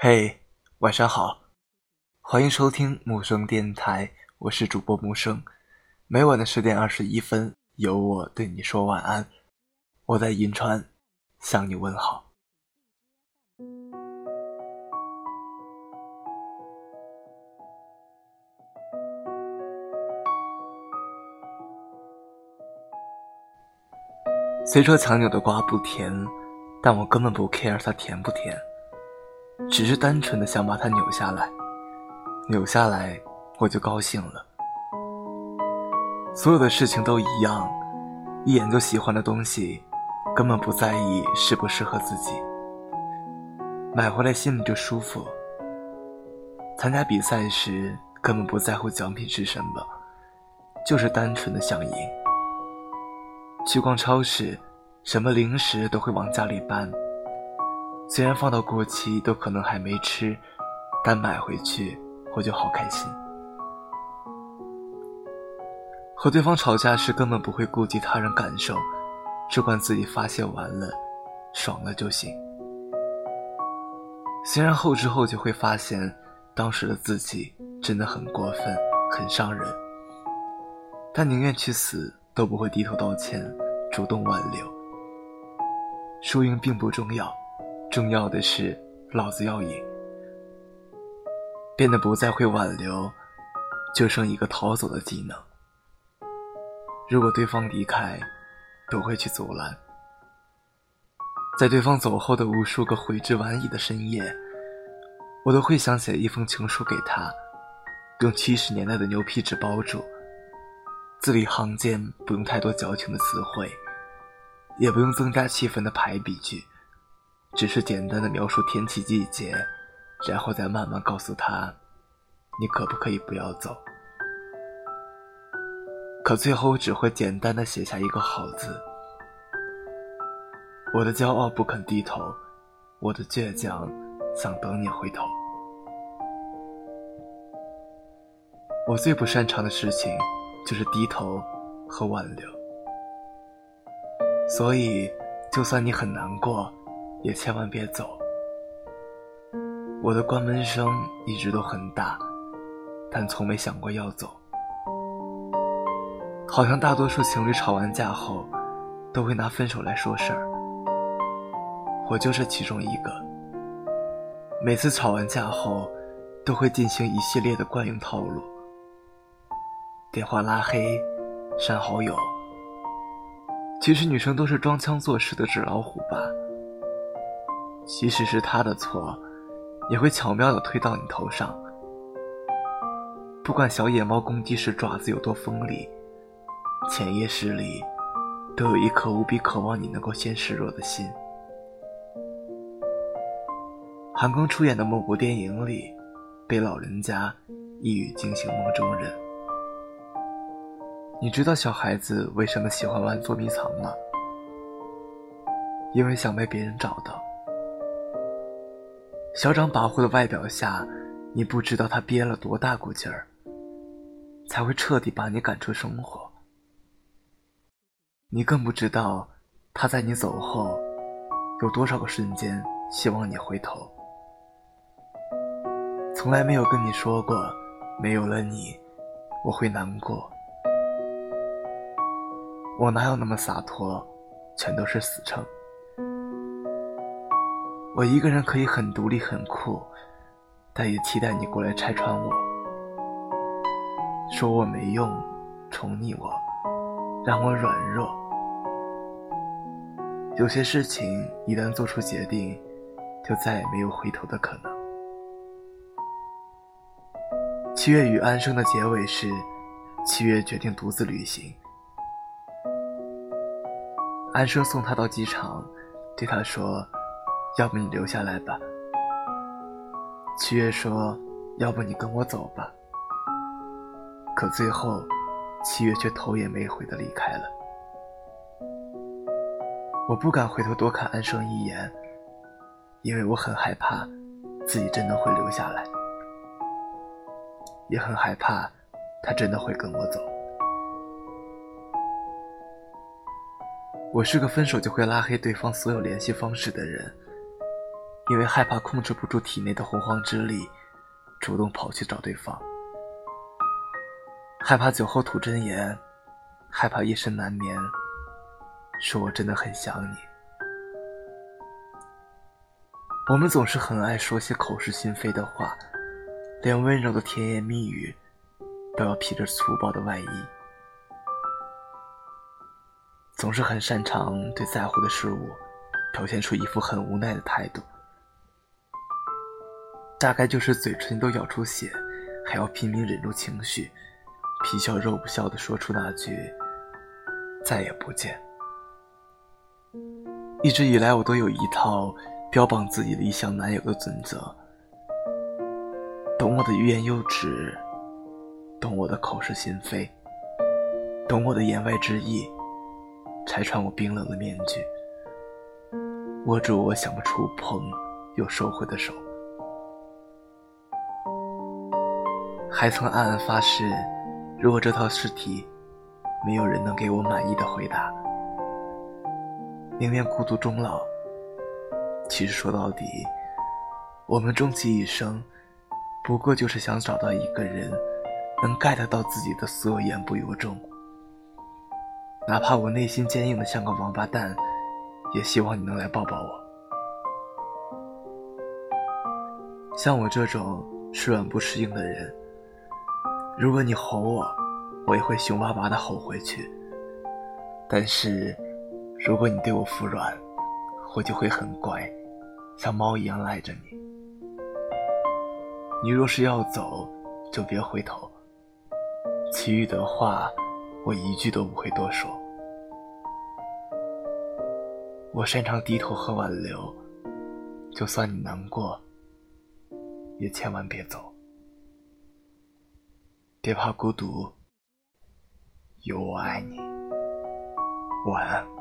嘿，晚上好，欢迎收听木生电台，我是主播木生。每晚的十点二十一分，由我对你说晚安。我在银川向你问好。虽说强扭的瓜不甜，但我根本不 care 它甜不甜，只是单纯的想把它扭下来，扭下来我就高兴了。所有的事情都一样，一眼就喜欢的东西，根本不在意适不适合自己，买回来心里就舒服。参加比赛时根本不在乎奖品是什么，就是单纯的想赢。去逛超市，什么零食都会往家里搬。虽然放到过期都可能还没吃，但买回去我就好开心。和对方吵架时根本不会顾及他人感受，只管自己发泄完了，爽了就行。虽然后知后觉会发现，当时的自己真的很过分，很伤人，但宁愿去死。都不会低头道歉，主动挽留。输赢并不重要，重要的是老子要赢。变得不再会挽留，就剩一个逃走的技能。如果对方离开，不会去阻拦。在对方走后的无数个悔之晚矣的深夜，我都会想写一封情书给他，用七十年代的牛皮纸包住。字里行间不用太多矫情的词汇，也不用增加气氛的排比句，只是简单的描述天气、季节，然后再慢慢告诉他，你可不可以不要走？可最后只会简单的写下一个好字。我的骄傲不肯低头，我的倔强想等你回头。我最不擅长的事情。就是低头和挽留，所以，就算你很难过，也千万别走。我的关门声一直都很大，但从没想过要走。好像大多数情侣吵完架后，都会拿分手来说事儿。我就是其中一个。每次吵完架后，都会进行一系列的惯用套路。电话拉黑，删好友。其实女生都是装腔作势的纸老虎吧？即使是他的错，也会巧妙的推到你头上。不管小野猫攻击时爪子有多锋利，潜意识里都有一颗无比渴望你能够先示弱的心。韩庚出演的某部电影里，被老人家一语惊醒梦中人。你知道小孩子为什么喜欢玩捉迷藏吗？因为想被别人找到。小长跋扈的外表下，你不知道他憋了多大股劲儿，才会彻底把你赶出生活。你更不知道，他在你走后，有多少个瞬间希望你回头。从来没有跟你说过，没有了你，我会难过。我哪有那么洒脱，全都是死撑。我一个人可以很独立很酷，但也期待你过来拆穿我，说我没用，宠溺我，让我软弱。有些事情一旦做出决定，就再也没有回头的可能。七月与安生的结尾是，七月决定独自旅行。安生送他到机场，对他说：“要不你留下来吧。”七月说：“要不你跟我走吧。”可最后，七月却头也没回的离开了。我不敢回头多看安生一眼，因为我很害怕自己真的会留下来，也很害怕他真的会跟我走。我是个分手就会拉黑对方所有联系方式的人，因为害怕控制不住体内的洪荒之力，主动跑去找对方。害怕酒后吐真言，害怕夜深难眠，说我真的很想你。我们总是很爱说些口是心非的话，连温柔的甜言蜜语，都要披着粗暴的外衣。总是很擅长对在乎的事物，表现出一副很无奈的态度。大概就是嘴唇都咬出血，还要拼命忍住情绪，皮笑肉不笑的说出那句“再也不见”。一直以来，我都有一套。标榜自己理想男友的准则，懂我的欲言又止，懂我的口是心非，懂我的言外之意，拆穿我冰冷的面具，握住我想不触碰又收回的手，还曾暗暗发誓，如果这套试题没有人能给我满意的回答，宁愿孤独终老。其实说到底，我们终其一生，不过就是想找到一个人，能 get 到自己的所有言不由衷。哪怕我内心坚硬的像个王八蛋，也希望你能来抱抱我。像我这种吃软不吃硬的人，如果你吼我，我也会凶巴巴的吼回去。但是，如果你对我服软，我就会很乖。像猫一样赖着你，你若是要走，就别回头。其余的话，我一句都不会多说。我擅长低头和挽留，就算你难过，也千万别走。别怕孤独，有我爱你。晚安。